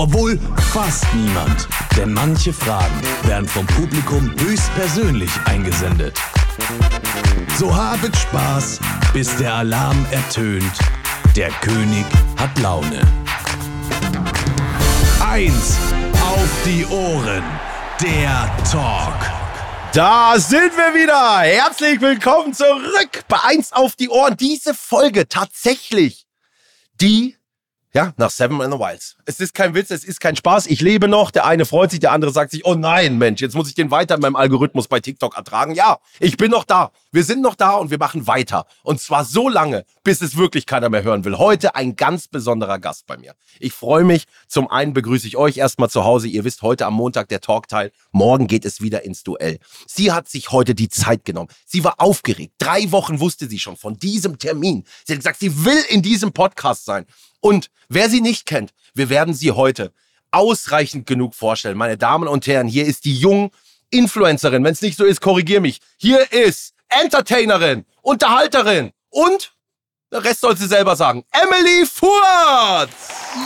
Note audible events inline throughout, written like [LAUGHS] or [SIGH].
Obwohl fast niemand, denn manche Fragen werden vom Publikum höchstpersönlich eingesendet. So habet Spaß, bis der Alarm ertönt. Der König hat Laune. Eins auf die Ohren. Der Talk. Da sind wir wieder. Herzlich willkommen zurück bei Eins auf die Ohren. Diese Folge tatsächlich die ja, nach Seven in the Wilds. Es ist kein Witz, es ist kein Spaß. Ich lebe noch. Der eine freut sich, der andere sagt sich, oh nein, Mensch, jetzt muss ich den weiter in meinem Algorithmus bei TikTok ertragen. Ja, ich bin noch da. Wir sind noch da und wir machen weiter. Und zwar so lange, bis es wirklich keiner mehr hören will. Heute ein ganz besonderer Gast bei mir. Ich freue mich. Zum einen begrüße ich euch erstmal zu Hause. Ihr wisst, heute am Montag der Talkteil. Morgen geht es wieder ins Duell. Sie hat sich heute die Zeit genommen. Sie war aufgeregt. Drei Wochen wusste sie schon von diesem Termin. Sie hat gesagt, sie will in diesem Podcast sein. Und wer sie nicht kennt, wir werden sie heute ausreichend genug vorstellen. Meine Damen und Herren, hier ist die jung Influencerin. Wenn es nicht so ist, korrigier mich. Hier ist Entertainerin, Unterhalterin und der Rest soll sie selber sagen. Emily Furz!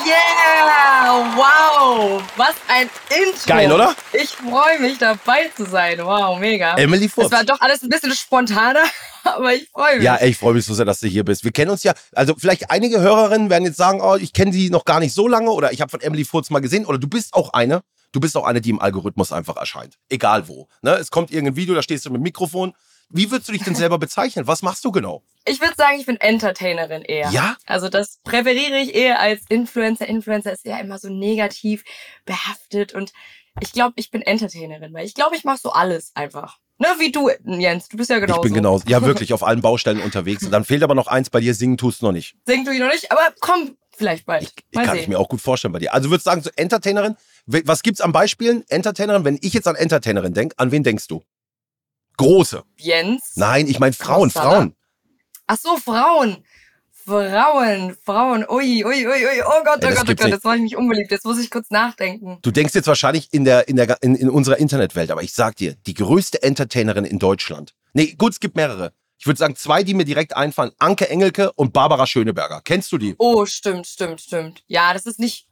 Yeah! Wow! Was ein Intro! Geil, oder? Ich freue mich, dabei zu sein. Wow, mega. Emily Furz. Es war doch alles ein bisschen spontaner, [LAUGHS] aber ich freue mich. Ja, ey, ich freue mich so sehr, dass du hier bist. Wir kennen uns ja, also vielleicht einige Hörerinnen werden jetzt sagen, oh, ich kenne sie noch gar nicht so lange oder ich habe von Emily Furz mal gesehen oder du bist auch eine. Du bist auch eine, die im Algorithmus einfach erscheint. Egal wo. Ne? Es kommt irgendein Video, da stehst du mit dem Mikrofon wie würdest du dich denn selber bezeichnen? Was machst du genau? Ich würde sagen, ich bin Entertainerin eher. Ja? Also das präferiere ich eher als Influencer. Influencer ist ja immer so negativ behaftet und ich glaube, ich bin Entertainerin, weil ich glaube, ich mache so alles einfach. Ne, wie du, Jens, du bist ja genauso. Ich bin genauso. Ja, wirklich, [LAUGHS] auf allen Baustellen unterwegs. Und dann fehlt aber noch eins bei dir, singen tust du noch nicht. Singen tue ich noch nicht, aber komm, vielleicht bald. Ich, kann sehen. ich mir auch gut vorstellen bei dir. Also würdest du sagen, so Entertainerin, was gibt's an Beispielen? Entertainerin, wenn ich jetzt an Entertainerin denke, an wen denkst du? Große. Jens? Nein, ich meine Frauen, Frauen. Ach so, Frauen. Frauen, Frauen, ui, ui, ui, ui, oh Gott, oh ja, Gott, oh Gott, jetzt war ich mich unbeliebt, jetzt muss ich kurz nachdenken. Du denkst jetzt wahrscheinlich in der, in der, in, in unserer Internetwelt, aber ich sag dir, die größte Entertainerin in Deutschland. Nee, gut, es gibt mehrere. Ich würde sagen, zwei, die mir direkt einfallen. Anke Engelke und Barbara Schöneberger. Kennst du die? Oh, stimmt, stimmt, stimmt. Ja, das ist nicht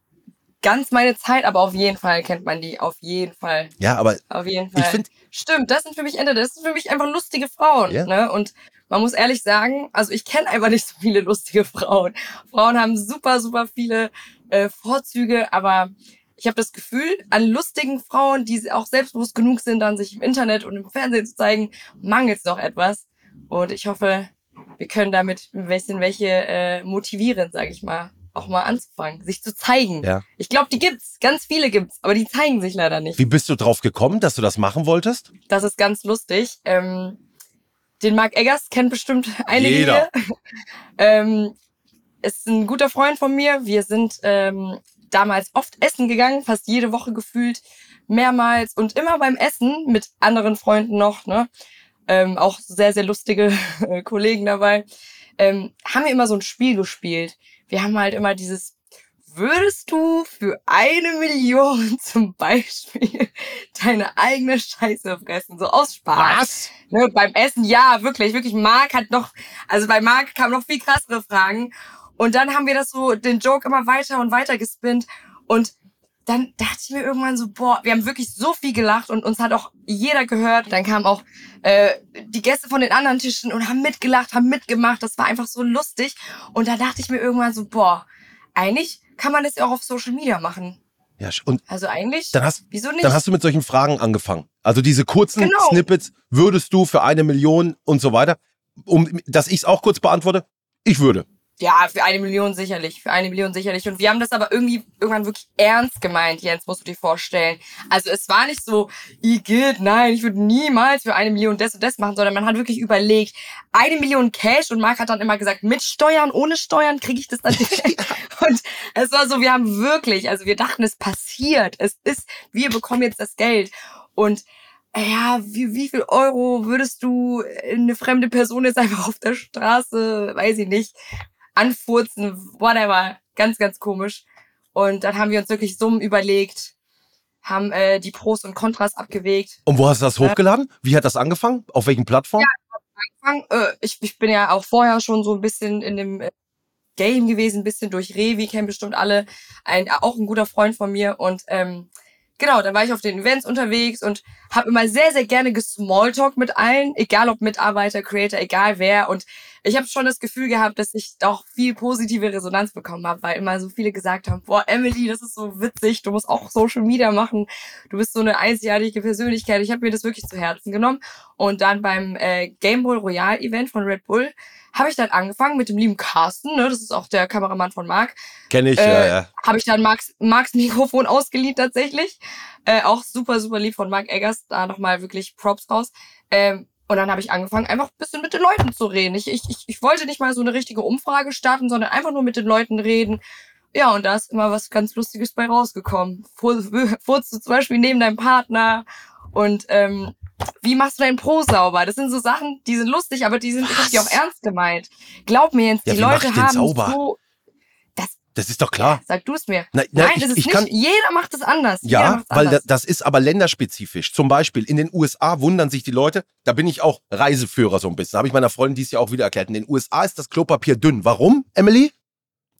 ganz meine Zeit, aber auf jeden Fall kennt man die. Auf jeden Fall. Ja, aber. Auf jeden Fall. Ich finde. Stimmt, das sind für mich Ende, das sind für mich einfach lustige Frauen. Ja. Ne? Und man muss ehrlich sagen, also ich kenne einfach nicht so viele lustige [LAUGHS] Frauen. Frauen haben super, super viele äh, Vorzüge, aber ich habe das Gefühl, an lustigen Frauen, die auch selbstbewusst genug sind, dann sich im Internet und im Fernsehen zu zeigen, mangelt es noch etwas. Und ich hoffe, wir können damit ein bisschen welche äh, motivieren, sage ich mal auch mal anzufangen, sich zu zeigen. Ja. Ich glaube, die gibt's, ganz viele gibt's, aber die zeigen sich leider nicht. Wie bist du drauf gekommen, dass du das machen wolltest? Das ist ganz lustig. Ähm, den Marc Eggers kennt bestimmt einige Jeder. hier. [LAUGHS] ähm, ist ein guter Freund von mir. Wir sind ähm, damals oft essen gegangen, fast jede Woche gefühlt, mehrmals und immer beim Essen mit anderen Freunden noch, ne? Ähm, auch sehr, sehr lustige [LAUGHS] Kollegen dabei, ähm, haben wir immer so ein Spiel gespielt wir haben halt immer dieses, würdest du für eine Million [LAUGHS] zum Beispiel deine eigene Scheiße fressen, so aus Spaß? Was? Ne, beim Essen, ja, wirklich, wirklich. Marc hat noch, also bei Marc kamen noch viel krassere Fragen. Und dann haben wir das so, den Joke immer weiter und weiter gespinnt. Und dann dachte ich mir irgendwann so, boah, wir haben wirklich so viel gelacht und uns hat auch jeder gehört. Dann kamen auch äh, die Gäste von den anderen Tischen und haben mitgelacht, haben mitgemacht. Das war einfach so lustig. Und da dachte ich mir irgendwann so, boah, eigentlich kann man das ja auch auf Social Media machen. Ja, und also eigentlich, dann hast, wieso nicht? Dann hast du mit solchen Fragen angefangen. Also diese kurzen genau. Snippets, würdest du für eine Million und so weiter, um dass ich es auch kurz beantworte, ich würde. Ja, für eine Million sicherlich, für eine Million sicherlich. Und wir haben das aber irgendwie irgendwann wirklich ernst gemeint, Jens, musst du dir vorstellen. Also es war nicht so, Igitt, nein, ich würde niemals für eine Million das und das machen, sondern man hat wirklich überlegt, eine Million Cash und Marc hat dann immer gesagt, mit Steuern, ohne Steuern kriege ich das dann nicht. [LAUGHS] und es war so, wir haben wirklich, also wir dachten, es passiert, es ist, wir bekommen jetzt das Geld. Und ja, wie, wie viel Euro würdest du eine fremde Person jetzt einfach auf der Straße, weiß ich nicht, anfurzen, whatever. Ganz, ganz komisch. Und dann haben wir uns wirklich Summen überlegt, haben äh, die Pros und Kontras abgewegt. Und wo hast du das hochgeladen? Wie hat das angefangen? Auf welchen Plattformen? Ja, äh, ich, ich bin ja auch vorher schon so ein bisschen in dem äh, Game gewesen, ein bisschen durch Revi, kennen bestimmt alle. Ein, auch ein guter Freund von mir. Und ähm, genau, dann war ich auf den Events unterwegs und habe immer sehr, sehr gerne gesmalltalk mit allen, egal ob Mitarbeiter, Creator, egal wer. Und ich habe schon das Gefühl gehabt, dass ich doch viel positive Resonanz bekommen habe, weil immer so viele gesagt haben, boah, Emily, das ist so witzig, du musst auch Social Media machen, du bist so eine einzigartige Persönlichkeit. Ich habe mir das wirklich zu Herzen genommen. Und dann beim äh, Game Boy Royal Event von Red Bull habe ich dann angefangen mit dem lieben Carsten, ne, das ist auch der Kameramann von Marc. Kenne ich, äh, ja, ja. Habe ich dann Marks, Marks [LAUGHS] Mikrofon ausgeliehen tatsächlich. Äh, auch super, super lieb von Mark Eggers, da nochmal wirklich Props raus. Ähm, und dann habe ich angefangen, einfach ein bisschen mit den Leuten zu reden. Ich, ich, ich, ich wollte nicht mal so eine richtige Umfrage starten, sondern einfach nur mit den Leuten reden. Ja, und da ist immer was ganz Lustiges bei rausgekommen. Furzt [LAUGHS] du zum Beispiel neben deinem Partner und ähm, wie machst du deinen Pro sauber? Das sind so Sachen, die sind lustig, aber die sind wirklich auch ernst gemeint. Glaub mir jetzt, Ja, die Leute haben sauber? so. Das ist doch klar. Sag du es mir. Na, na, Nein, ich, das ist ich nicht. kann, jeder macht es anders. Ja, weil anders. das ist aber länderspezifisch. Zum Beispiel in den USA wundern sich die Leute, da bin ich auch Reiseführer so ein bisschen. Habe ich meiner Freundin dies Jahr auch wieder erklärt. In den USA ist das Klopapier dünn. Warum, Emily?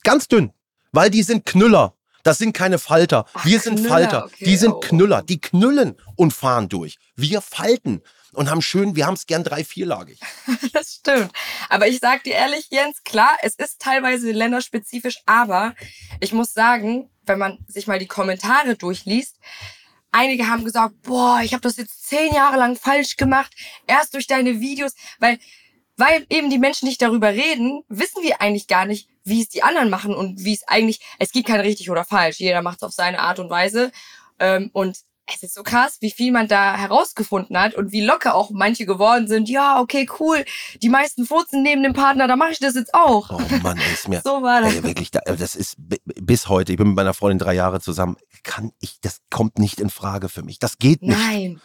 Ganz dünn. Weil die sind Knüller. Das sind keine Falter. Ach, Wir sind Knüller, Falter. okay, Die sind oh. Knüller. Die knüllen und fahren durch. Wir falten und haben schön, wir haben es gern drei, vierlagig. [LAUGHS] Das stimmt. Aber ich sag dir ehrlich, Jens, klar, es ist teilweise länderspezifisch, aber ich muss sagen, wenn man sich mal die Kommentare durchliest, einige haben gesagt, boah, ich habe das jetzt zehn Jahre lang falsch gemacht, erst durch deine Videos, weil weil eben die Menschen nicht darüber reden, wissen wir eigentlich gar nicht, wie es die anderen machen und wie es eigentlich, es gibt kein richtig oder falsch, jeder macht es auf seine Art und Weise ähm, und es ist so krass, wie viel man da herausgefunden hat und wie locker auch manche geworden sind. Ja, okay, cool. Die meisten furzen neben dem Partner, da mache ich das jetzt auch. Oh Mann, ey, ist mir. [LAUGHS] So war das. Ey, wirklich, da- das ist bi- bis heute. Ich bin mit meiner Freundin drei Jahre zusammen. Kann ich, das kommt nicht in Frage für mich. Das geht nicht. Nein.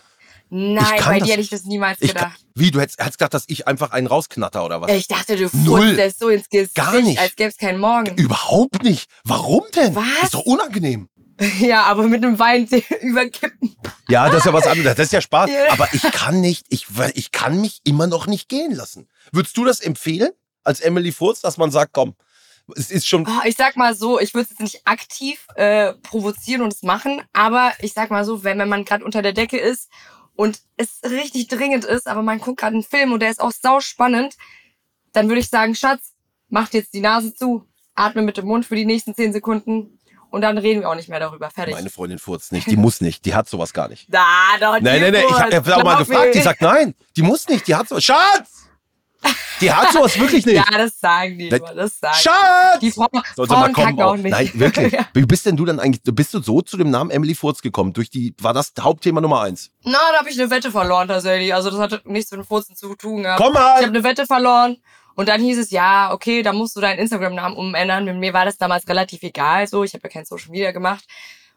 Nein, bei das dir hätte ich das niemals Ich kann, gedacht. wie, du hättest, hättest gedacht, dass ich einfach einen rausknatter oder was? Ich dachte, du furzt das so ins Gesicht, Gar nicht. als gäbe es keinen Morgen. Überhaupt nicht. Warum denn? Was? Ist doch unangenehm. [LAUGHS] Ja, aber mit einem Wein [LAUGHS] überkippen. Ja, das ist ja was anderes. Das ist ja Spaß. Aber ich kann nicht, ich, ich kann mich immer noch nicht gehen lassen. Würdest du das empfehlen, als Emily Furz, dass man sagt, komm, es ist schon, Oh, ich sag mal so, ich würde es jetzt nicht aktiv äh, provozieren und es machen, aber ich sag mal so, wenn, wenn man gerade unter der Decke ist und es richtig dringend ist, aber man guckt gerade einen Film und der ist auch sau spannend, dann würde ich sagen, Schatz, mach jetzt die Nase zu, atme mit dem Mund für die nächsten zehn Sekunden und dann reden wir auch nicht mehr darüber. Fertig. meine Freundin furzt nicht. Die muss nicht. Die hat sowas gar nicht. [LAUGHS] da, doch, Nein, nein, nein. Ich habe auch mal gefragt. Die sagt, nein, die muss nicht. Die hat sowas. Schatz! Die hat sowas wirklich [LAUGHS] nicht. Ja, das sagen die immer, das sagen Schatz! die. Frau, Sollte mal Frauen kommen. kacken auch auch. nicht. Nein, wirklich. [LAUGHS] Wie bist denn du dann eigentlich, bist du so zu dem Namen Emily Furz gekommen? Durch die, war das Hauptthema Nummer eins? Na, da habe ich eine Wette verloren tatsächlich. Also das hatte nichts mit dem Furzen zu tun gehabt. Komm Ich habe mal! eine Wette verloren und dann hieß es, ja, okay, da musst du deinen Instagram-Namen umändern. Mit mir war das damals relativ egal, so. Ich habe ja kein Social Media gemacht.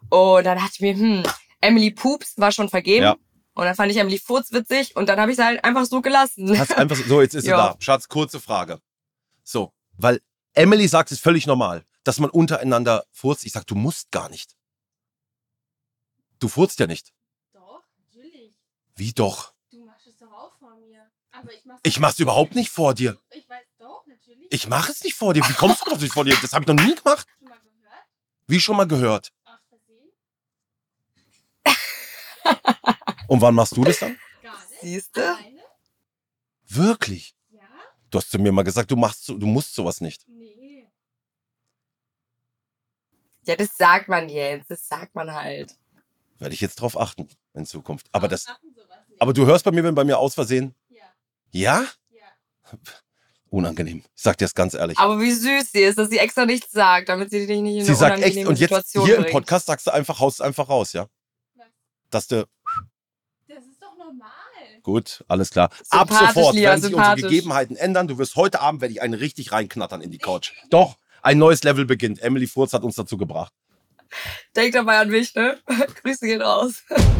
Und dann dachte ich mir, hm, Emily Poops war schon vergeben. Ja. Und dann fand ich Emily Furz witzig und dann habe ich es halt einfach so gelassen. Hast einfach so, so, jetzt ist sie [LAUGHS] Ja. da. Schatz, kurze Frage. So, weil Emily sagt, es ist völlig normal, dass man untereinander furzt. Ich sag, du musst gar nicht. Du furzt ja nicht. Doch, natürlich. Wie doch? Du machst es doch auch vor mir. Aber ich mach's Ich mach's überhaupt nicht vor dir. Ich. Ich mach es nicht vor dir. Wie kommst du drauf, dass ich vor dir? Das habe ich noch nie gemacht. Schon mal gehört? Wie schon mal gehört. Aus Versehen? Und wann machst du das dann? Gar nicht. Siehst du? Wirklich? Ja? Du hast zu mir mal gesagt, du machst so, du musst sowas nicht. Nee. Ja, das sagt man jetzt. Das sagt man halt. Werde ich jetzt drauf achten in Zukunft. Aber das, nicht. aber du hörst bei mir, wenn bei mir aus Versehen. Ja, Ja? ja. [LAUGHS] unangenehm. Ich sag dir das ganz ehrlich. Aber wie süß sie ist, dass sie extra nichts sagt, damit sie dich nicht in Sie eine sagt echt, unangenehme und jetzt Situation hier im bringt. Podcast sagst du einfach, haust einfach raus, ja? Dass du, Das ist doch normal. gut, alles klar. Ab sofort Lia, werden sich unsere. Gegebenheiten ändern. Du wirst heute Abend, werde ich einen richtig reinknattern in die Couch. Doch, ein neues Level beginnt. Emily Furz hat uns dazu gebracht. Denk dabei an mich, ne? [LAUGHS] Grüße gehen raus. [LAUGHS]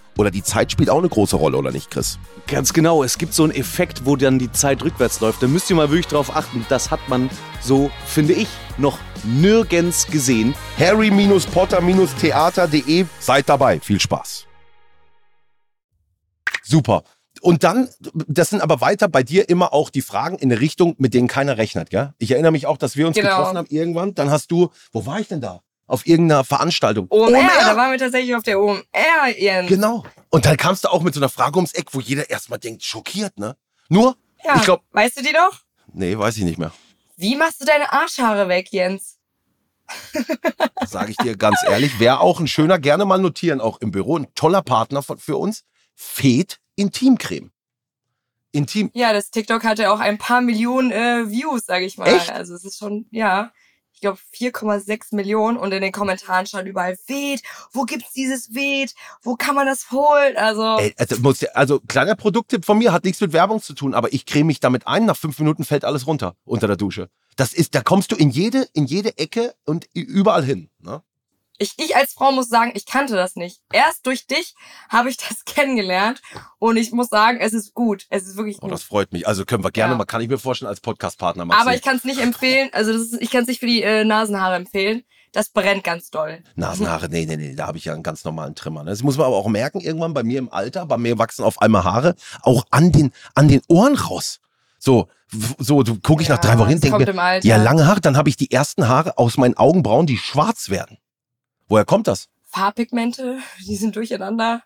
oder die Zeit spielt auch eine große Rolle, oder nicht, Chris? Ganz genau, es gibt so einen Effekt, wo dann die Zeit rückwärts läuft. Da müsst ihr mal wirklich drauf achten. Das hat man so, finde ich, noch nirgends gesehen. harry-potter-theater.de. Seid dabei. Viel Spaß. Super. Und dann, das sind aber weiter bei dir immer auch die Fragen in eine Richtung, mit denen keiner rechnet, gell? Ich erinnere mich auch, dass wir uns Genau. getroffen haben irgendwann. Dann hast du, wo war ich denn da? Auf irgendeiner Veranstaltung. OMR, OMR. da waren wir tatsächlich auf der OMR, Jens. Genau. Und dann kamst du auch mit so einer Frage ums Eck, wo jeder erstmal denkt, schockiert, ne? Nur, Ja, ich glaube, weißt du die doch? nee, weiß ich nicht mehr. Wie machst du deine Arschhaare weg, Jens? [LAUGHS] Sage ich dir ganz ehrlich, wäre auch ein schöner, gerne mal notieren, auch im Büro, ein toller Partner für uns. Fed Intimcreme. Intim. Ja, das TikTok hatte auch ein paar Millionen äh, Views, sag ich mal. Echt? Also es ist schon, ja, ich glaube 4,6 Millionen und in den Kommentaren stand überall Weed, wo gibt's dieses Weed, wo kann man das holen? Also Ey, also, muss, also kleiner Produkttipp von mir, hat nichts mit Werbung zu tun, aber ich creme mich damit ein, nach fünf Minuten fällt alles runter unter der Dusche. Das ist, da kommst du in jede, in jede Ecke und überall hin. Ne? Ich, ich als Frau muss sagen, ich kannte das nicht. Erst durch dich habe ich das [LAUGHS] kennengelernt und ich muss sagen, es ist gut. Es ist wirklich Oh, gut. das freut mich. Also können wir gerne Ja. mal, kann ich mir vorstellen, als Podcastpartner mal Aber ich kann es nicht empfehlen, also das ist, ich kann es nicht für die äh, Nasenhaare empfehlen. Das brennt ganz doll. Nasenhaare, nee, nee, nee, da habe ich ja einen ganz normalen Trimmer. ne? Das muss man aber auch merken, irgendwann bei mir im Alter, bei mir wachsen auf einmal Haare auch an den, an den Ohren raus. So, so, du gucke ich nach Ja, drei Wochen hin, denke mir, ja, lange Haare, dann habe ich die ersten Haare aus meinen Augenbrauen, die schwarz werden. Woher kommt das? Farbpigmente, die sind durcheinander.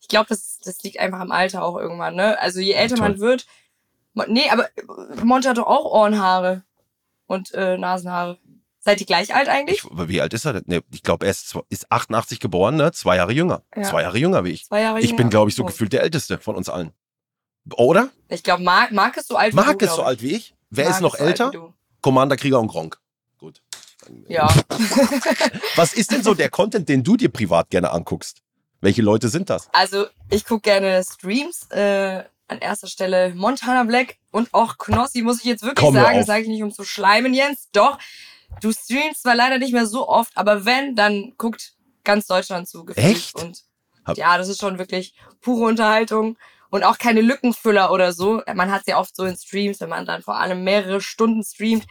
Ich glaube, das, das liegt einfach am Alter auch irgendwann, ne? Also je älter man wird. Nee, aber äh, Monte hat doch auch Ohrenhaare und äh, Nasenhaare. Seid ihr gleich alt eigentlich? Ich, wie alt ist er denn? Nee, ich glaube, er ist, ist 88 geboren, ne? Zwei Jahre jünger. Ja. Zwei Jahre jünger wie ich. Zwei Jahre Ich bin, jünger. glaube ich, so Oh. gefühlt der Älteste von uns allen. Oder? Ich glaube, Marc, Marc ist so alt wie du. Marc ist so ich. alt wie ich. Wer Marc ist noch so alt älter? du. Commander, Krieger und Gronk. Gut. Ja. [LAUGHS] Was ist denn so der Content, den du dir privat gerne anguckst? Welche Leute sind das? Also, ich gucke gerne Streams. Äh, an erster Stelle Montana Black und auch Knossi, muss ich jetzt wirklich Komm, sagen. sage ich nicht, um zu schleimen, Jens. Doch, du streamst zwar leider nicht mehr so oft, aber wenn, dann guckt ganz Deutschland zu. Echt? Und Hab- ja, das ist schon wirklich pure Unterhaltung. Und auch keine Lückenfüller oder so. Man hat ja oft so in Streams, wenn man dann vor allem mehrere Stunden streamt,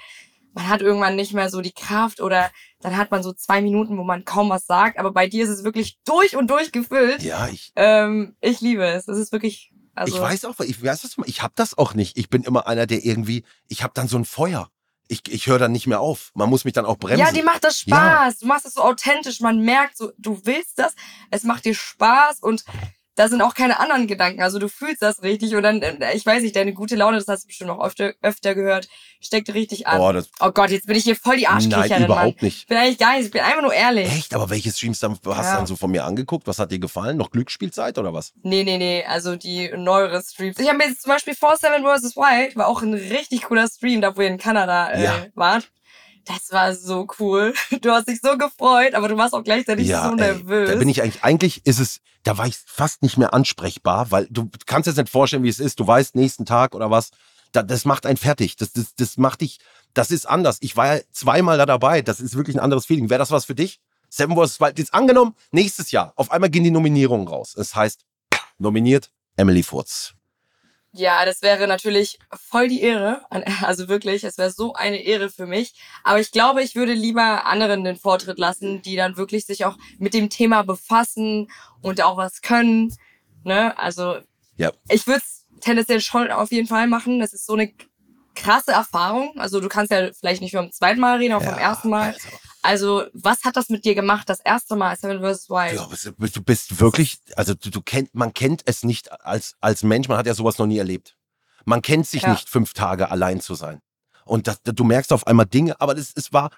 man hat irgendwann nicht mehr so die Kraft oder dann hat man so zwei Minuten, wo man kaum was sagt. Aber bei dir ist es wirklich durch und durch gefüllt. Ja, ich. Ähm, ich liebe es. Es ist wirklich Also, ich weiß auch, ich weiß das, ich habe das auch nicht. Ich bin immer einer, der irgendwie, ich habe dann so ein Feuer. Ich, ich höre dann nicht mehr auf. Man muss mich dann auch bremsen. Ja, dir macht das Spaß. Du machst das so authentisch. Man merkt so, du willst das. Es macht dir Spaß und da sind auch keine anderen Gedanken. Also du fühlst das richtig und dann, äh, ich weiß nicht, deine gute Laune, das hast du bestimmt auch öfter, öfter gehört, steckt richtig an. Oh, das, Oh Gott, jetzt bin ich hier voll die Arschkriecherin, nein, Mann. überhaupt nicht. Ich bin eigentlich gar nicht, ich bin einfach nur ehrlich. Echt? Aber welche Streams dann, hast du Ja. dann so von mir angeguckt? Was hat dir gefallen? Noch Glücksspielzeit oder was? Nee, nee, nee, also die neuere Streams. Ich habe mir jetzt zum Beispiel 4-7 vs. Wild, war auch ein richtig cooler Stream, da wo ihr in Kanada äh, Ja. wart. Das war so cool. [LAUGHS] Du hast dich so gefreut, aber du warst auch gleichzeitig so ey, nervös. da bin ich eigentlich, eigentlich ist es, da war ich fast nicht mehr ansprechbar, weil du kannst jetzt nicht vorstellen, wie es ist. Du weißt, nächsten Tag oder was, da, das macht einen fertig. Das, das, das macht dich, das ist anders. Ich war ja zweimal da dabei. Das ist wirklich ein anderes Feeling. Wäre das was für dich? Seven vs. Wild, jetzt angenommen, nächstes Jahr, auf einmal gehen die Nominierungen raus. Es heißt, nominiert Emily Furz. Ja, das wäre natürlich voll die Ehre. An- Also wirklich, es wäre so eine Ehre für mich. Aber ich glaube, ich würde lieber anderen den Vortritt lassen, die dann wirklich sich auch mit dem Thema befassen und auch was können. Ne? Also Ja. ich würde es tendenziell schon auf jeden Fall machen. Das ist so eine krasse Erfahrung. Also du kannst ja vielleicht nicht vom zweiten Mal reden, aber vom ersten Mal. Also, Also was hat das mit dir gemacht, das erste Mal Seven vs. Wild? Ja, du bist wirklich, also du, du kennt, man kennt es nicht als, als Mensch, man hat ja sowas noch nie erlebt. Man kennt sich Ja. nicht, fünf Tage allein zu sein. Und das, du merkst auf einmal Dinge, aber das, es war,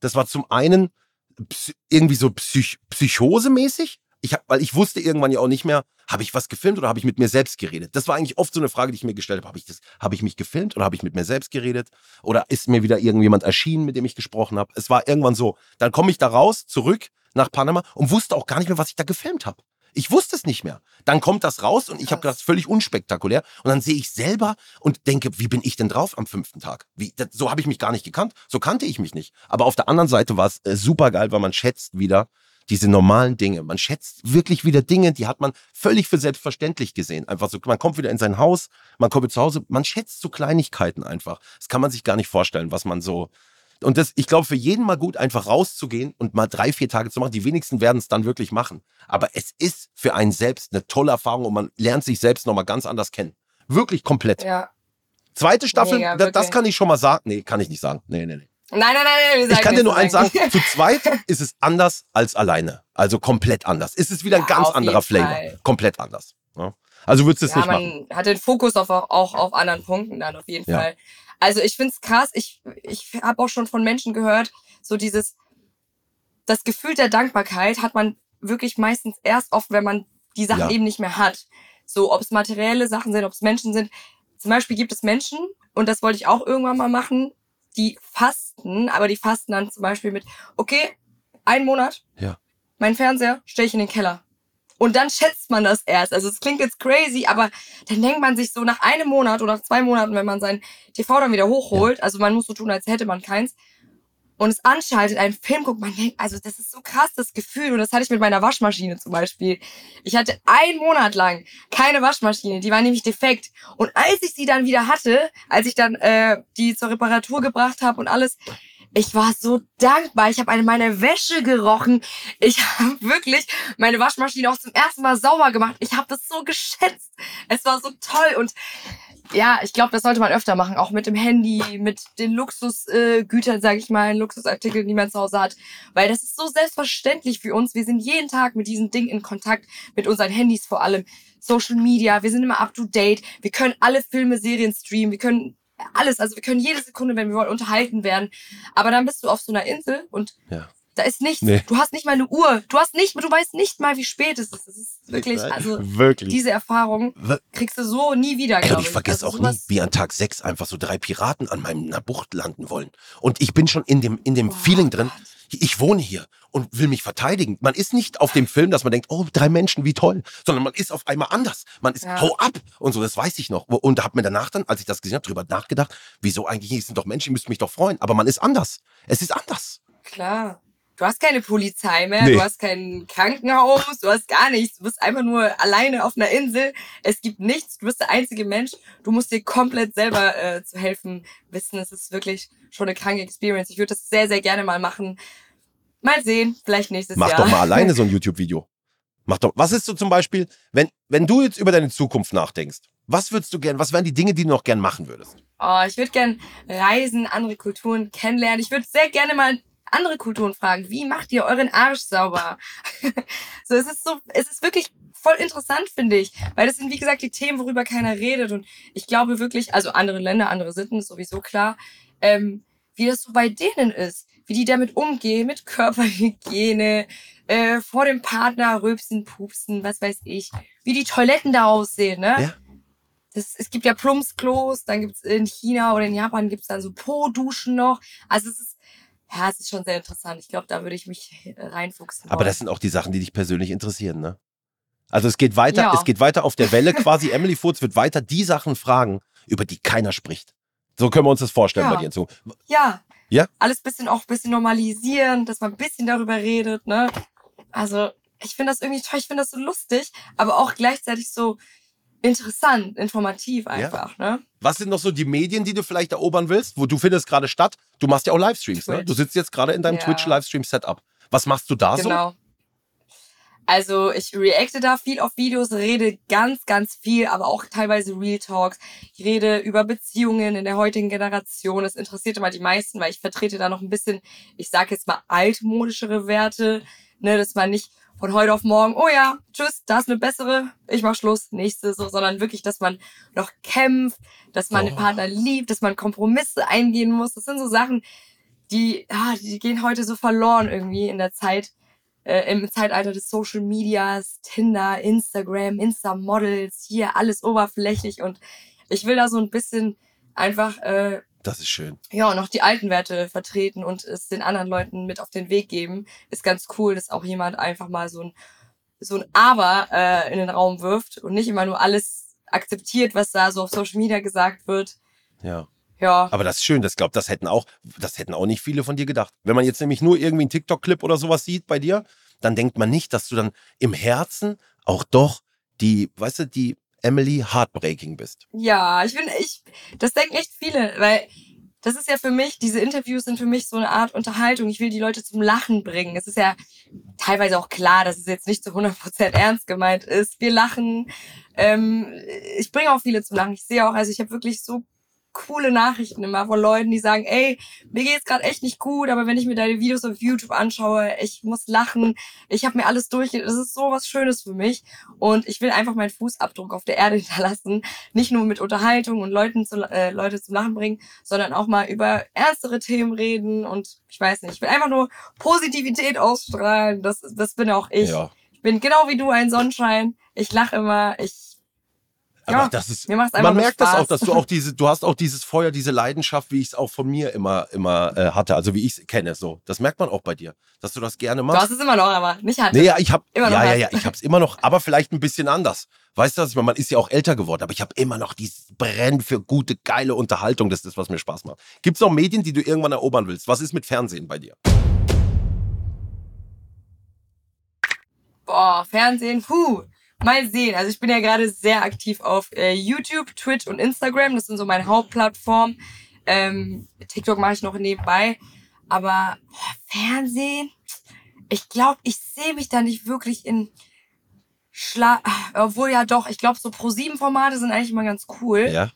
das war zum einen irgendwie so psych, psychosemäßig. Ich hab, weil ich wusste irgendwann ja auch nicht mehr, habe ich was gefilmt oder habe ich mit mir selbst geredet? Das war eigentlich oft so eine Frage, die ich mir gestellt habe. Habe ich, das- habe ich mich gefilmt oder habe ich mit mir selbst geredet? Oder ist mir wieder irgendjemand erschienen, mit dem ich gesprochen habe? Es war irgendwann so. Dann komme ich da raus, zurück nach Panama und wusste auch gar nicht mehr, was ich da gefilmt habe. Ich wusste es nicht mehr. Dann kommt das raus und ich habe gedacht, völlig unspektakulär. Und dann sehe ich selber und denke, wie bin ich denn drauf am fünften Tag? Wie, das, so habe ich mich gar nicht gekannt. So kannte ich mich nicht. Aber auf der anderen Seite war es äh, super geil, weil man schätzt wieder diese normalen Dinge. Man schätzt wirklich wieder Dinge, die hat man völlig für selbstverständlich gesehen. Einfach so, man kommt wieder in sein Haus, man kommt wieder zu Hause, man schätzt so Kleinigkeiten einfach. Das kann man sich gar nicht vorstellen, was man so. Und das, ich glaube, für jeden mal gut, einfach rauszugehen und mal drei, vier Tage zu machen. Die wenigsten werden es dann wirklich machen. Aber es ist für einen selbst eine tolle Erfahrung und man lernt sich selbst nochmal ganz anders kennen. Wirklich komplett. Ja. Zweite Staffel, Mega, da, das kann ich schon mal sagen. Nee, kann ich nicht sagen. Nee, nee, nee. Nein, nein, nein, nein. Ich kann dir nur eins sagen, zu [LAUGHS] zweit ist es anders als alleine. Also komplett anders. Es ist wieder ein Ja, ganz anderer Flavor. Fall. Komplett anders. Ja. Also würdest du es ja, nicht man machen. hat den Fokus auf, auch auf anderen Punkten dann auf jeden. Fall. Also ich find's krass. Ich, ich habe auch schon von Menschen gehört, so dieses, das Gefühl der Dankbarkeit hat man wirklich meistens erst oft, wenn man die Sachen eben nicht mehr hat. So, ob es materielle Sachen sind, ob es Menschen sind. Zum Beispiel gibt es Menschen, und das wollte ich auch irgendwann mal machen, die fasten, aber die fasten dann zum Beispiel mit, okay, einen Monat, Ja. mein Fernseher stelle ich in den Keller. Und dann schätzt man das erst. Also es klingt jetzt crazy, aber dann denkt man sich so nach einem Monat oder nach zwei Monaten, wenn man sein TV dann wieder hochholt, also man muss so tun, als hätte man keins, und es anschaltet, einen Film guckt, man denkt, also das ist so krass, das Gefühl. Und das hatte ich mit meiner Waschmaschine zum Beispiel. Ich hatte einen Monat lang keine Waschmaschine, die war nämlich defekt. Und als ich sie dann wieder hatte, als ich dann äh, die zur Reparatur gebracht habe und alles, ich war so dankbar. Ich habe eine meine Wäsche gerochen. Ich [LAUGHS] habe wirklich meine Waschmaschine auch zum ersten Mal sauber gemacht. Ich habe das so geschätzt. Es war so toll und ja, ich glaube, das sollte man öfter machen, auch mit dem Handy, mit den Luxusgütern, äh, Gütern, sag ich mal, Luxusartikeln, die man zu Hause hat, weil das ist so selbstverständlich für uns. Wir sind jeden Tag mit diesen Dingen in Kontakt, mit unseren Handys vor allem, Social Media, wir sind immer up to date, wir können alle Filme, Serien streamen, wir können alles, also wir können jede Sekunde, wenn wir wollen, unterhalten werden. Aber dann bist du auf so einer Insel und Ja. Da ist nichts. Nee. Du hast nicht mal eine Uhr. Du hast nicht, du weißt nicht mal, wie spät es ist. Es ist wirklich, also [LAUGHS] Wirklich. diese Erfahrung kriegst du so nie wieder, Ey, und ich. ich vergesse Also auch nie, wie an Tag 6 einfach so drei Piraten an meiner Bucht landen wollen. Und ich bin schon in dem, in dem Oh Feeling drin, Gott. ich wohne hier und will mich verteidigen. Man ist nicht auf dem Film, dass man denkt, oh, drei Menschen, wie toll, sondern man ist auf einmal anders. Man ist, Ja. hau ab und so, das weiß ich noch. Und habe mir danach dann, als ich das gesehen habe, drüber nachgedacht, wieso eigentlich, es sind doch Menschen, die müssten mich doch freuen. Aber man ist anders. Es ist anders. Klar. Du hast keine Polizei mehr, Nee. du hast kein Krankenhaus, du hast gar nichts. Du bist einfach nur alleine auf einer Insel. Es gibt nichts, du bist der einzige Mensch. Du musst dir komplett selber äh, zu helfen wissen. Es ist wirklich schon eine kranke Experience. Ich würde das sehr, sehr gerne mal machen. Mal sehen, vielleicht nächstes Mach Jahr. doch mal [LAUGHS] alleine so ein YouTube-Video. Mach doch. Was ist so zum Beispiel, wenn, wenn du jetzt über deine Zukunft nachdenkst? Was würdest du gern, was wären die Dinge, die du noch gern machen würdest? Oh, ich würde gern reisen, andere Kulturen kennenlernen. Ich würde sehr gerne mal andere Kulturen fragen. Wie macht ihr euren Arsch sauber? [LAUGHS] so, es ist so, es ist wirklich voll interessant, finde ich. Weil das sind, wie gesagt, die Themen, worüber keiner redet. Und ich glaube wirklich, also andere Länder, andere Sitten, ist sowieso klar, ähm, wie das so bei denen ist. Wie die damit umgehen, mit Körperhygiene, äh, vor dem Partner rülpsen, pupsen, was weiß ich. Wie die Toiletten da aussehen, ne? Ja. Das, es gibt ja Plumpsklos, dann gibt's in China oder in Japan gibt's dann so Po-Duschen noch. Also es ist, ja, es ist schon sehr interessant. Ich glaube, da würde ich mich äh, reinfuchsen. Aber wollen. das sind auch die Sachen, die dich persönlich interessieren, ne? Also es geht weiter, Ja. es geht weiter auf der Welle quasi. Emily Furz wird weiter die Sachen fragen, über die keiner spricht. So können wir uns das vorstellen Ja. bei dir. So, Ja. Ja? Alles bisschen auch ein bisschen normalisieren, dass man ein bisschen darüber redet, ne? Also, ich finde das irgendwie toll, ich finde das so lustig, aber auch gleichzeitig so interessant, informativ einfach, ne? was sind noch so die Medien, die du vielleicht erobern willst? Wo du findest gerade statt? Du machst ja auch Livestreams, ne? Du sitzt jetzt gerade in deinem Ja. Twitch-Livestream-Setup. Was machst du da so? Genau. Also ich reacte da viel auf Videos, rede ganz, ganz viel, aber auch teilweise Real Talks. Ich rede über Beziehungen in der heutigen Generation. Das interessiert immer die meisten, weil ich vertrete da noch ein bisschen, ich sage jetzt mal altmodischere Werte, ne, dass man nicht von heute auf morgen, oh ja, tschüss, da ist eine bessere, ich mach Schluss, nächste, so, sondern wirklich, dass man noch kämpft, dass man den Oh. Partner liebt, dass man Kompromisse eingehen muss. Das sind so Sachen, die, ah, die gehen heute so verloren irgendwie in der Zeit, äh, im Zeitalter des Social Medias, Tinder, Instagram, Insta-Models, hier alles oberflächlich und ich will da so ein bisschen einfach, äh, Das ist schön. ja, noch die alten Werte vertreten und es den anderen Leuten mit auf den Weg geben. Ist ganz cool, dass auch jemand einfach mal so ein, so ein Aber äh, in den Raum wirft und nicht immer nur alles akzeptiert, was da so auf Social Media gesagt wird. Ja. Ja, Aber das ist schön, das glaubt, das hätten auch, das hätten auch nicht viele von dir gedacht. Wenn man jetzt nämlich nur irgendwie einen TikTok-Clip oder sowas sieht bei dir, dann denkt man nicht, dass du dann im Herzen auch doch die, weißt du, die Emily Heartbreaking bist. Ja, ich bin, ich, das denken echt viele, weil das ist ja für mich, diese Interviews sind für mich so eine Art Unterhaltung. Ich will die Leute zum Lachen bringen. Es ist ja teilweise auch klar, dass es jetzt nicht zu 100% ernst gemeint ist. Wir lachen. Ähm, ich bringe auch viele zum Lachen. Ich sehe auch, also ich habe wirklich so coole Nachrichten immer von Leuten, die sagen, ey, mir geht's gerade echt nicht gut, aber wenn ich mir deine Videos auf YouTube anschaue, ich muss lachen, ich habe mir alles durch, das ist so was Schönes für mich. Und ich will einfach meinen Fußabdruck auf der Erde [LAUGHS] hinterlassen, nicht nur mit Unterhaltung und Leuten zu, äh, Leute zum Lachen bringen, sondern auch mal über ernstere Themen reden und ich weiß nicht, ich will einfach nur Positivität ausstrahlen, das, das bin auch ich. Ja. Ich bin genau wie du ein Sonnenschein, ich lache immer, ich Aber Ja, das ist, man merkt das Spaß. auch, dass du auch diese, du hast auch dieses Feuer, diese Leidenschaft, wie ich es auch von mir immer, immer äh, hatte, also wie ich es kenne, so. Das merkt man auch bei dir, dass du das gerne Du machst. hast es immer noch, aber nicht halt. Nee, ja, ich habe Immer noch ja, ja, ja, ich hab's immer noch, aber vielleicht ein bisschen anders. Weißt du, was ich meine? Man ist ja auch älter geworden, aber ich habe immer noch dieses Brennen für gute, geile Unterhaltung. Das ist das, was mir Spaß macht. Gibt's noch Medien, die du irgendwann erobern willst? Was ist mit Fernsehen bei dir? Boah, Fernsehen, puh. Mal sehen. Also ich bin ja gerade sehr aktiv auf äh, YouTube, Twitch und Instagram. Das sind so meine Hauptplattformen. Ähm, TikTok mache ich noch nebenbei. Aber boah, Fernsehen, ich glaube, ich sehe mich da nicht wirklich in Schla... Obwohl ja doch, ich glaube, so Pro-7-Formate sind eigentlich immer ganz cool. Ja.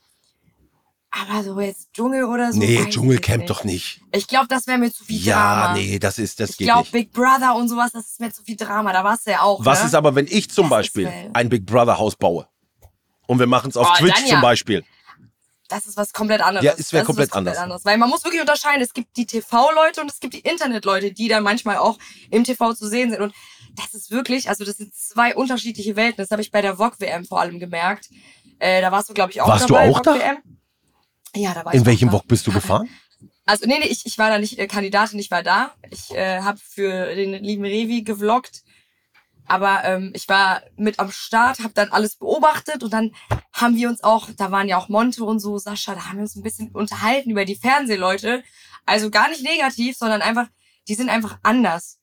Aber so jetzt Dschungel oder so. nee, ich Dschungelcamp jetzt doch nicht. Ich glaube, das wäre mir zu viel Ja, Drama. nee, das ist, das ich geht glaube, nicht. Big Brother und sowas, das ist mir zu viel Drama. Da warst du ja auch. Was ne? ist aber, wenn ich zum Das Beispiel ein Big Brother Haus baue? Und wir machen es auf Oh, Twitch ja. zum Beispiel. Das ist was komplett anderes. Ja, es wär Das komplett was anders. Weil man muss wirklich unterscheiden. Es gibt die TV-Leute und es gibt die Internet-Leute, die dann manchmal auch im TV zu sehen sind. Und das ist wirklich, also das sind zwei unterschiedliche Welten. Das habe ich bei der VOG-WM vor allem gemerkt. Äh, da warst du, glaube ich, auch Warst du dabei. auch da? VOG-WM. Ja, da war ich In auch welchem. Wok bist du gefahren? [LAUGHS] Also nee, nee, ich, ich war da nicht äh, Kandidatin, ich war da. Ich äh, habe für den lieben Revi gevloggt. Aber ähm, ich war mit am Start, habe dann alles beobachtet und dann haben wir uns auch, da waren ja auch Monte und so, Sascha, da haben wir uns ein bisschen unterhalten über die Fernsehleute. Also gar nicht negativ, sondern einfach, die sind einfach anders.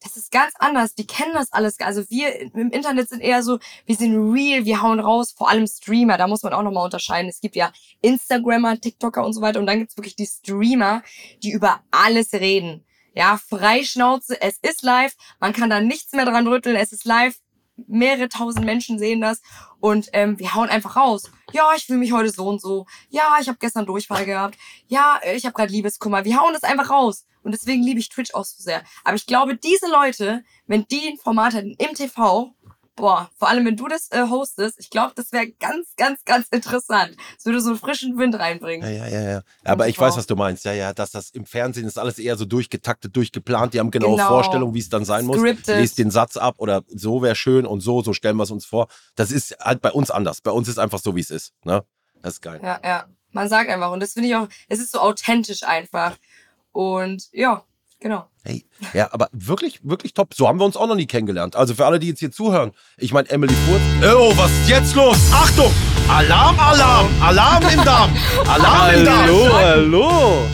Das ist ganz anders. Die kennen das alles. Also wir im Internet sind eher so, wir sind real, wir hauen raus, vor allem Streamer. Da muss man auch nochmal unterscheiden. Es gibt ja Instagrammer, TikToker und so weiter. Und dann gibt's wirklich die Streamer, die über alles reden. Ja, Freischnauze, es ist live. Man kann da nichts mehr dran rütteln. Es ist live. mehrere tausend Menschen sehen das und ähm, wir hauen einfach raus. Ja, ich fühle mich heute so und so. Ja, ich habe gestern Durchfall gehabt. Ja, ich habe gerade Liebeskummer. Wir hauen das einfach raus. Und deswegen liebe ich Twitch auch so sehr. Aber ich glaube, diese Leute, wenn die ein Format hätten im TV, boah, vor allem wenn du das äh, hostest, ich glaube, das wäre ganz, ganz, ganz interessant. Es würde so einen frischen Wind reinbringen. Ja, ja, ja, ja. Aber ich weiß, was du meinst. Ja, ja, dass das im Fernsehen ist alles eher so durchgetaktet, durchgeplant. Die haben genaue Genau. Vorstellungen, wie es dann sein muss. Scripted. Lest den Satz ab oder so wäre schön und so, so stellen wir es uns vor. Das ist halt bei uns anders. Bei uns ist einfach so, wie es ist. Ne? Das ist geil. Ja, ja. Man sagt einfach. Und das finde ich auch, es ist so authentisch einfach. Und ja, genau. Hey, ja, aber wirklich, wirklich top. So haben wir uns auch noch nie kennengelernt. Also für alle, die jetzt hier zuhören, ich meine, Emily Furz. Oh, was ist jetzt los? Achtung! Alarm, Alarm! Alarm im Darm! Alarm im Darm! Hallo, hallo.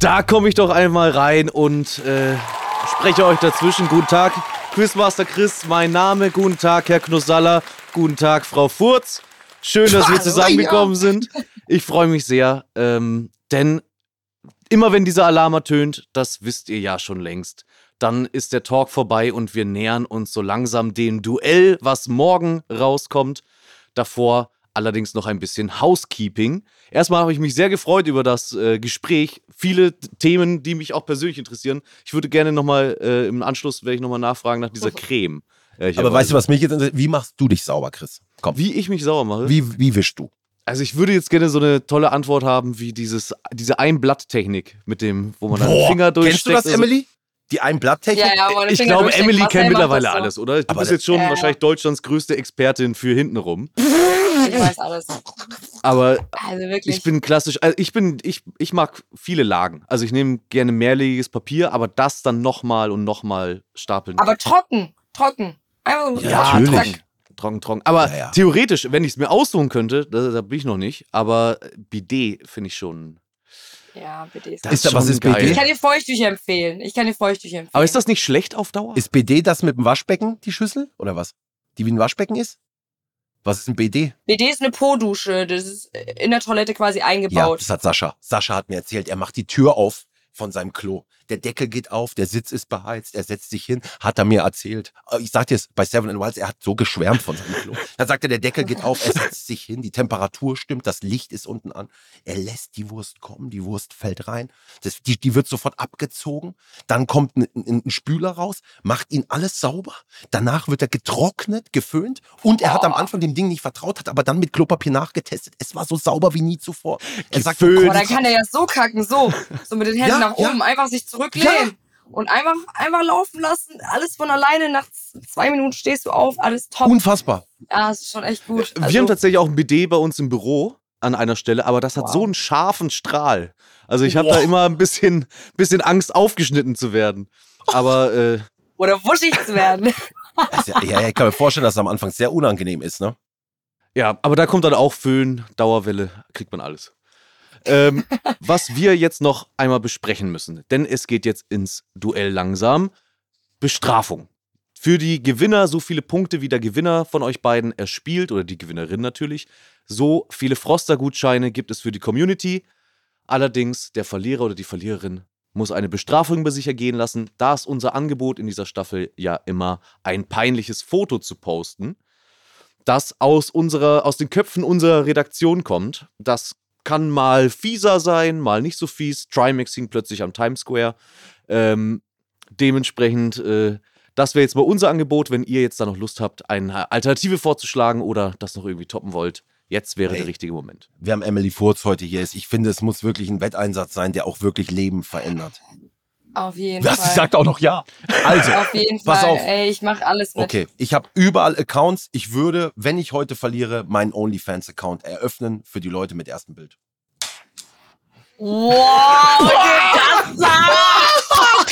Da komme ich doch einmal rein und äh, spreche euch dazwischen. Guten Tag, Quizmaster Chris, mein Name. Guten Tag, Herr Knusaller. Guten Tag, Frau Furz. Schön, dass wir zusammengekommen sind. Ich freue mich sehr, ähm, denn immer wenn dieser Alarm ertönt, das wisst ihr ja schon längst, dann ist der Talk vorbei und wir nähern uns so langsam dem Duell, was morgen rauskommt. Davor allerdings noch ein bisschen Housekeeping. Erstmal habe ich mich sehr gefreut über das äh, Gespräch. Viele Themen, die mich auch persönlich interessieren. Ich würde gerne nochmal äh, im Anschluss, werde ich nochmal nachfragen nach dieser Creme. Äh, Aber weißt du, was mich jetzt interessiert? Wie machst du dich sauber, Chris? Komm. Wie ich mich sauer mache? Wie, wie wischst du? Also ich würde jetzt gerne so eine tolle Antwort haben, wie dieses, diese Einblatt-Technik mit dem, wo man dann den Finger durchsteckt. Kennst du das. Emily? Die Einblatttechnik? Ja, ja, aber Ich Finger glaube, Emily kennt mittlerweile so. alles, oder? Du Aber bist jetzt schon Ja, ja. wahrscheinlich Deutschlands größte Expertin für hintenrum. [LAUGHS] Ich weiß alles. Aber Also wirklich. ich bin klassisch, also ich bin, ich, ich mag viele Lagen. Also ich nehme gerne mehrlegiges Papier, aber das dann nochmal und nochmal stapeln. aber trocken, trocken. Einfach so Ja, trocken, natürlich. zack. Trocken, trocken. Aber Ja, ja. theoretisch, wenn ich es mir aussuchen könnte, da, da bin ich noch nicht, aber Bidet finde ich schon. Ja, bitte. Das Ist da- was schon ist geil. BD? Ich kann dir Feuchttücher empfehlen. Ich kann dir Feuchttücher empfehlen. Aber ist das nicht schlecht auf Dauer? Ist BD das mit dem Waschbecken, die Schüssel? Oder was? Die wie ein Waschbecken ist? Was ist ein BD? BD ist eine Po-Dusche. Das ist in der Toilette quasi Ja, eingebaut. das hat Sascha. Sascha hat mir erzählt, er macht die Tür auf von seinem Klo. Der Deckel geht auf, der Sitz ist beheizt, er setzt sich hin, hat er mir erzählt. Äh, Ich sag dir es, bei Seven and Wilds, er hat so geschwärmt von seinem Klo. Dann sagt er, der Deckel geht auf, er setzt sich hin, die Temperatur stimmt, das Licht ist unten an. Er lässt die Wurst kommen, die Wurst fällt rein, das, die, die wird sofort abgezogen, dann kommt ein, ein, ein Spüler raus, macht ihn alles sauber, danach wird er getrocknet, geföhnt und er hat am Anfang dem Ding nicht vertraut, hat aber dann mit Klopapier nachgetestet. Es war so sauber wie nie zuvor. Er sagt, Geföhnt. Boah, dann kann er ja so kacken, so. So mit den Händen Ja, nach ja. oben, einfach sich zurücklehnen. Und einfach, einfach laufen lassen. Alles von alleine. Nach zwei Minuten stehst du auf, alles top. unfassbar. ja, das ist schon echt gut. Wir Also, haben tatsächlich auch ein Bidet bei uns im Büro an einer Stelle, aber das hat Wow. so einen scharfen Strahl. Also ich habe da immer ein bisschen, bisschen Angst, aufgeschnitten zu werden. Aber äh, oder wuschig zu werden. [LAUGHS] Ja, ja, ja, ich kann mir vorstellen, dass es am Anfang sehr unangenehm ist, ne? ja, aber da kommt dann auch Föhn, Dauerwelle, kriegt man alles. Ähm, was wir jetzt noch einmal besprechen müssen, denn es geht jetzt ins Duell langsam. Bestrafung. Für die Gewinner so viele Punkte, wie der Gewinner von euch beiden erspielt, oder die Gewinnerin natürlich. So viele Froster-Gutscheine gibt es für die Community. Allerdings, der Verlierer oder die Verliererin muss eine Bestrafung über sich ergehen lassen. Da ist unser Angebot in dieser Staffel ja immer ein peinliches Foto zu posten, das aus, unserer, aus den Köpfen unserer Redaktion kommt. Das kann mal fieser sein, mal nicht so fies. Trimax hing plötzlich am Times Square. Ähm, dementsprechend, äh, das wäre jetzt mal unser Angebot, wenn ihr jetzt da noch Lust habt, eine Alternative vorzuschlagen oder das noch irgendwie toppen wollt. Jetzt wäre Hey. der richtige Moment. Wir haben Emily Furz heute hier. Ich finde, es muss wirklich ein Wetteinsatz sein, der auch wirklich Leben verändert. Auf jeden Was? Fall. Sie sagt auch noch ja. Also, Auf jeden Pass Fall. auf. Ey, ich mach alles mit. okay, ich habe überall Accounts. Ich würde, wenn ich heute verliere, meinen OnlyFans-Account eröffnen für die Leute mit erstem Bild. Wow, [LAUGHS] das sagen.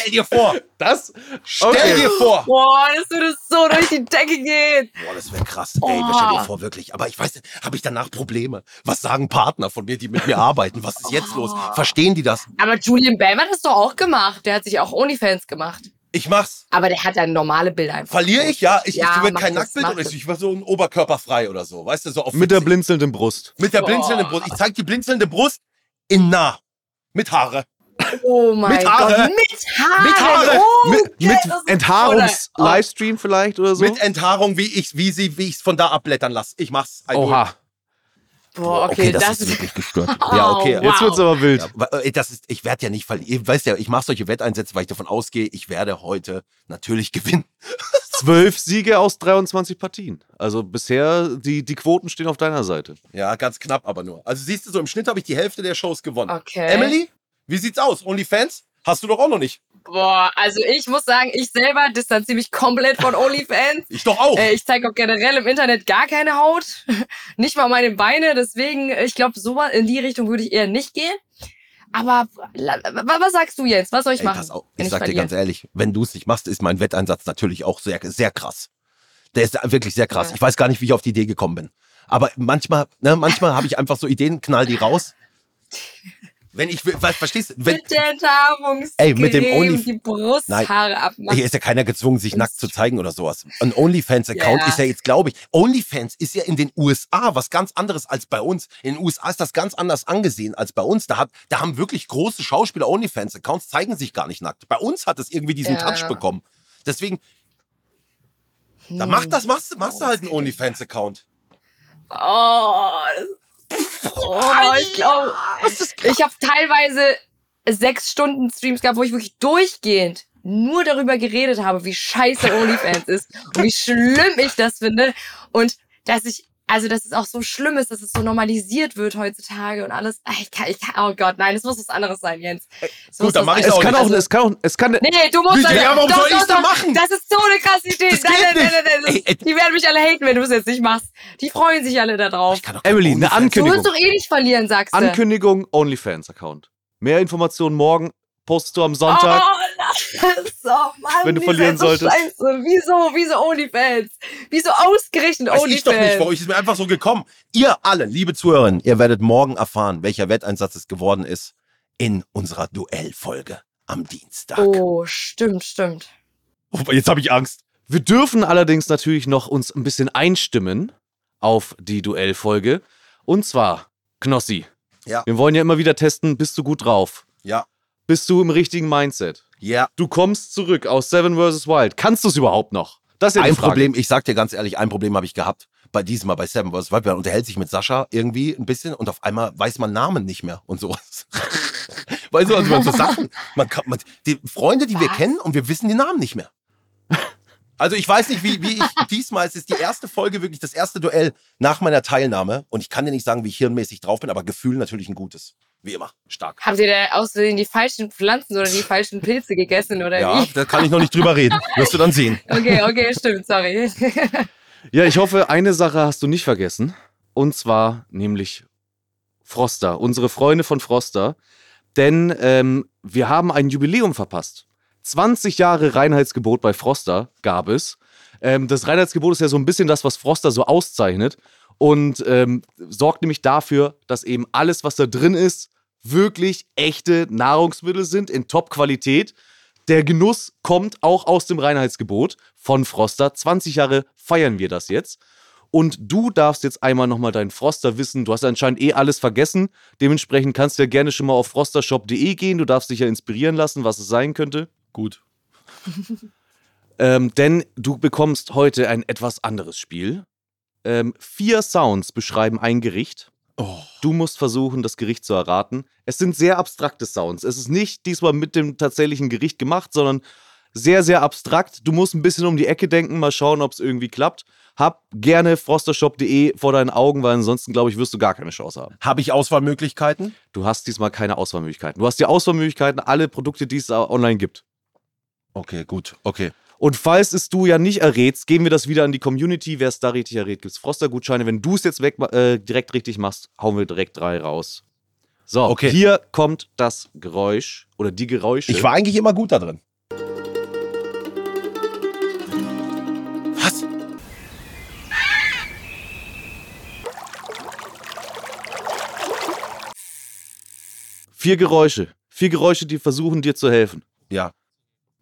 Stell dir vor! Das? Stell Okay. dir vor! Boah, das würde so durch die Decke gehen. Boah, das wäre krass. Ey, stell dir vor, wirklich. Aber ich weiß nicht, habe ich danach Probleme? Was sagen Partner von mir, die mit mir arbeiten? Was ist jetzt los? Verstehen die das? Aber Julian Bam hat das doch auch gemacht. Der hat sich auch OnlyFans gemacht. Ich mach's. Aber der hat dann normale Bilder einfach. Verliere ich? Ja, ich, Ja, ich mach kein Nacktbild oder das. ich will so ein Oberkörperfrei oder so. Weißt du, so auf Mit der blinzelnden Brust. Mit der Boah. blinzelnden Brust. Ich zeig die blinzelnde Brust in nah. Mit Haare. Oh mein Mit Haare. Gott, mit Haare. Mit Haare. Oh, mit okay, mit. Enthaarungs-Livestream vielleicht oder so? Mit Enthaarung, wie ich wie sie, wie ich's von da abblättern lasse. Ich mach's. I. Oha. Boah, okay, das, das, ist wirklich gestört. Oh, [LAUGHS] ja, okay. wow. Jetzt wird's aber wild. Ja, äh, das ist, ich werde ja nicht verlieren. Ihr weißt ja, ich mache solche Wetteinsätze, weil ich davon ausgehe, ich werde heute natürlich [LAUGHS] gewinnen. Zwölf Siege aus 23 Partien. Also bisher, die, die Quoten stehen auf deiner Seite. Ja, ganz knapp aber nur. Also siehst du, so im Schnitt habe ich die Hälfte der Shows gewonnen. Okay. Emily, wie sieht's aus? OnlyFans? Hast du doch auch noch nicht. Boah, also ich muss sagen, ich selber distanziere mich komplett von OnlyFans. [LAUGHS] Ich doch auch. Äh, ich zeige auch generell im Internet gar keine Haut. [LAUGHS] nicht mal meine Beine. Deswegen, ich glaube, so in die Richtung würde ich eher nicht gehen. Aber was sagst du jetzt? Was soll ich Ey, machen? auf, wenn ich sag dir ganz ehrlich, wenn du es nicht machst, ist mein Wetteinsatz natürlich auch sehr, sehr krass. Der ist wirklich sehr krass. Ja. Ich weiß gar nicht, wie ich auf die Idee gekommen bin. Aber manchmal, ne, manchmal habe ich einfach so Ideen, knall die raus. [LAUGHS] Wenn ich, was, verstehst du? Wenn, mit der Ey, mit dem Only- die Brusthaare abmachen. hier ist ja keiner gezwungen, sich nackt zu zeigen oder sowas. Ein OnlyFans-Account Ja. ist ja jetzt, glaube ich, OnlyFans ist ja in den USA was ganz anderes als bei uns. In den USA ist das ganz anders angesehen als bei uns. Da, hat, da haben wirklich große Schauspieler OnlyFans-Accounts, zeigen sich gar nicht nackt. Bei uns hat es irgendwie diesen Ja. Touch bekommen. Deswegen, da Hm. mach das, machst, du- machst du halt einen OnlyFans-Account. Oh, das- oh ich glaube, ich habe teilweise sechs Stunden Streams gehabt, wo ich wirklich durchgehend nur darüber geredet habe, wie scheiße OnlyFans ist und wie schlimm ich das finde. Und dass ich also dass es auch so schlimm ist, dass es so normalisiert wird heutzutage und alles. Ich kann, ich kann, oh Gott, nein, es muss was anderes sein, Jens. Es gut, muss dann mach ich's Es auch kann nicht. auch, es kann auch, es kann, Nee, du musst Wie, das- ja, warum doch, soll denn doch. machen? Das ist so eine krasse Idee. Das nein, geht nein, nein, nicht. nein, nein, Die werden mich alle haten, wenn du es jetzt nicht machst. Die freuen sich alle da drauf. Ich kann doch kein Emily, eine OnlyFans- Du Ankündigung. wirst doch eh nicht verlieren, sagst du. Ankündigung, OnlyFans-Account. Mehr Informationen morgen, postest du am Sonntag. Oh, das, oh Mann, Wenn du verlieren so solltest. Scheiße. Wieso, wieso OnlyFans? Wieso ausgerechnet Weiß OnlyFans? ich doch nicht, warum ich ist mir einfach so gekommen. Ihr alle, liebe Zuhörerinnen, ihr werdet morgen erfahren, welcher Wetteinsatz es geworden ist in unserer Duellfolge am Dienstag. Oh, stimmt, stimmt. Oh, jetzt habe ich Angst. Wir dürfen allerdings natürlich noch uns ein bisschen einstimmen auf die Duellfolge. Und zwar, Knossi. Ja. Wir wollen ja immer wieder testen, bist du gut drauf? Ja, Bist du im richtigen Mindset? Ja. Du kommst zurück aus Seven vs. Wild. Kannst du es überhaupt noch? Das ist ja Ein Frage. Problem, ich sag dir ganz ehrlich, ein Problem habe ich gehabt. Bei diesem Mal bei Seven vs. Wild. Man unterhält sich mit Sascha irgendwie ein bisschen und auf einmal weiß man Namen nicht mehr und sowas. [LAUGHS] weißt du, also man so Sachen, man kann, man, die Freunde, die wir Was? kennen und wir wissen die Namen nicht mehr. Also ich weiß nicht, wie, wie ich [LAUGHS] diesmal, es ist die erste Folge, wirklich das erste Duell nach meiner Teilnahme und ich kann dir nicht sagen, wie ich hirnmäßig drauf bin, aber Gefühl natürlich ein gutes. Wie immer, stark. Habt ihr da Versehen die falschen Pflanzen oder die falschen Pilze gegessen oder Ja, wie? da kann ich noch nicht drüber reden. [LAUGHS] Wirst du dann sehen. Okay, okay, stimmt, sorry. [LAUGHS] Ja, ich hoffe, eine Sache hast du nicht vergessen. Und zwar nämlich Froster, unsere Freunde von Froster. Denn ähm, wir haben ein Jubiläum verpasst. 20 Jahre Reinheitsgebot bei Froster gab es. Ähm, das Reinheitsgebot ist ja so ein bisschen das, was Froster so auszeichnet. Und ähm, sorgt nämlich dafür, dass eben alles, was da drin ist, wirklich echte Nahrungsmittel sind in Top-Qualität. Der Genuss kommt auch aus dem Reinheitsgebot von Froster. 20 Jahre feiern wir das jetzt. Und du darfst jetzt einmal nochmal deinen Froster wissen. Du hast anscheinend eh alles vergessen. Dementsprechend kannst du ja gerne schon mal auf frostershop.de gehen. Du darfst dich ja inspirieren lassen, was es sein könnte. Gut. [LAUGHS] Ähm, denn du bekommst heute ein etwas anderes Spiel. Ähm, vier Sounds beschreiben ein Gericht. Oh. Du musst versuchen, das Gericht zu erraten. Es sind sehr abstrakte Sounds. Es ist nicht diesmal mit dem tatsächlichen Gericht gemacht, sondern sehr, sehr abstrakt. Du musst ein bisschen um die Ecke denken, mal schauen, ob es irgendwie klappt. Hab gerne frostershop.de vor deinen Augen, weil ansonsten, glaube ich, wirst du gar keine Chance haben. Habe ich Auswahlmöglichkeiten? Du hast diesmal keine Auswahlmöglichkeiten. Du hast die Auswahlmöglichkeiten, alle Produkte, die es online gibt. Okay, gut. Okay. Und falls es du ja nicht errätst, geben wir das wieder an die Community. Wer es da richtig errät, gibt es Froster-Gutscheine. Wenn du es jetzt weg, äh, direkt richtig machst, hauen wir direkt drei raus. So, Okay. hier kommt das Geräusch oder die Geräusche. Ich war eigentlich immer gut da drin. Was? Vier Geräusche. Vier Geräusche, die versuchen dir zu helfen. Ja.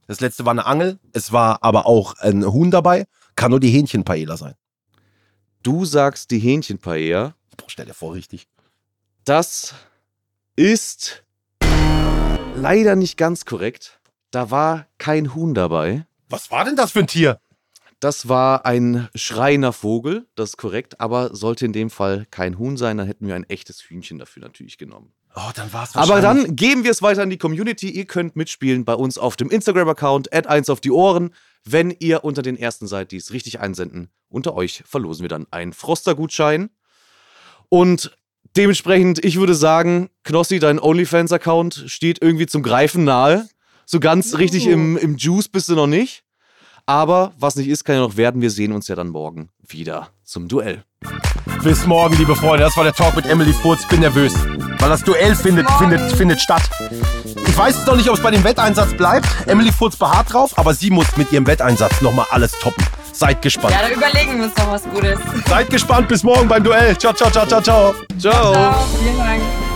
Das letzte war eine Angel. Es war aber auch ein Huhn dabei. Kann nur die Hähnchenpaella sein. Du sagst die Hähnchenpaella. Boah, stell dir vor, richtig. Das ist leider nicht ganz korrekt. Da war kein Huhn dabei. Was war denn das für ein Tier? Das war ein schreiender Vogel, das ist korrekt, aber sollte in dem Fall kein Huhn sein, dann hätten wir ein echtes Hühnchen dafür natürlich genommen. Oh, dann war es Aber dann geben wir es weiter an die Community. Ihr könnt mitspielen bei uns auf dem Instagram-Account, add 1 auf die Ohren. Wenn ihr unter den ersten seid, die es richtig einsenden, unter euch verlosen wir dann einen Froster-Gutschein. Und dementsprechend, ich würde sagen, Knossi, dein OnlyFans-Account steht irgendwie zum Greifen nahe. So ganz richtig im, im Juice bist du noch nicht. Aber was nicht ist, kann ja noch werden. Wir sehen uns ja dann morgen wieder zum Duell. Bis morgen, liebe Freunde. Das war der Talk mit Emily Furz. Bin nervös, weil das Duell findet, findet, findet statt. Ich weiß jetzt noch nicht, ob es bei dem Wetteinsatz bleibt. Emily Furz beharrt drauf, aber sie muss mit ihrem Wetteinsatz nochmal alles toppen. Seid gespannt. Ja, da überlegen wir uns noch was Gutes. Seid gespannt. Bis morgen beim Duell. Ciao, ciao, ciao, ciao, ciao. Ciao. Ciao, vielen Dank.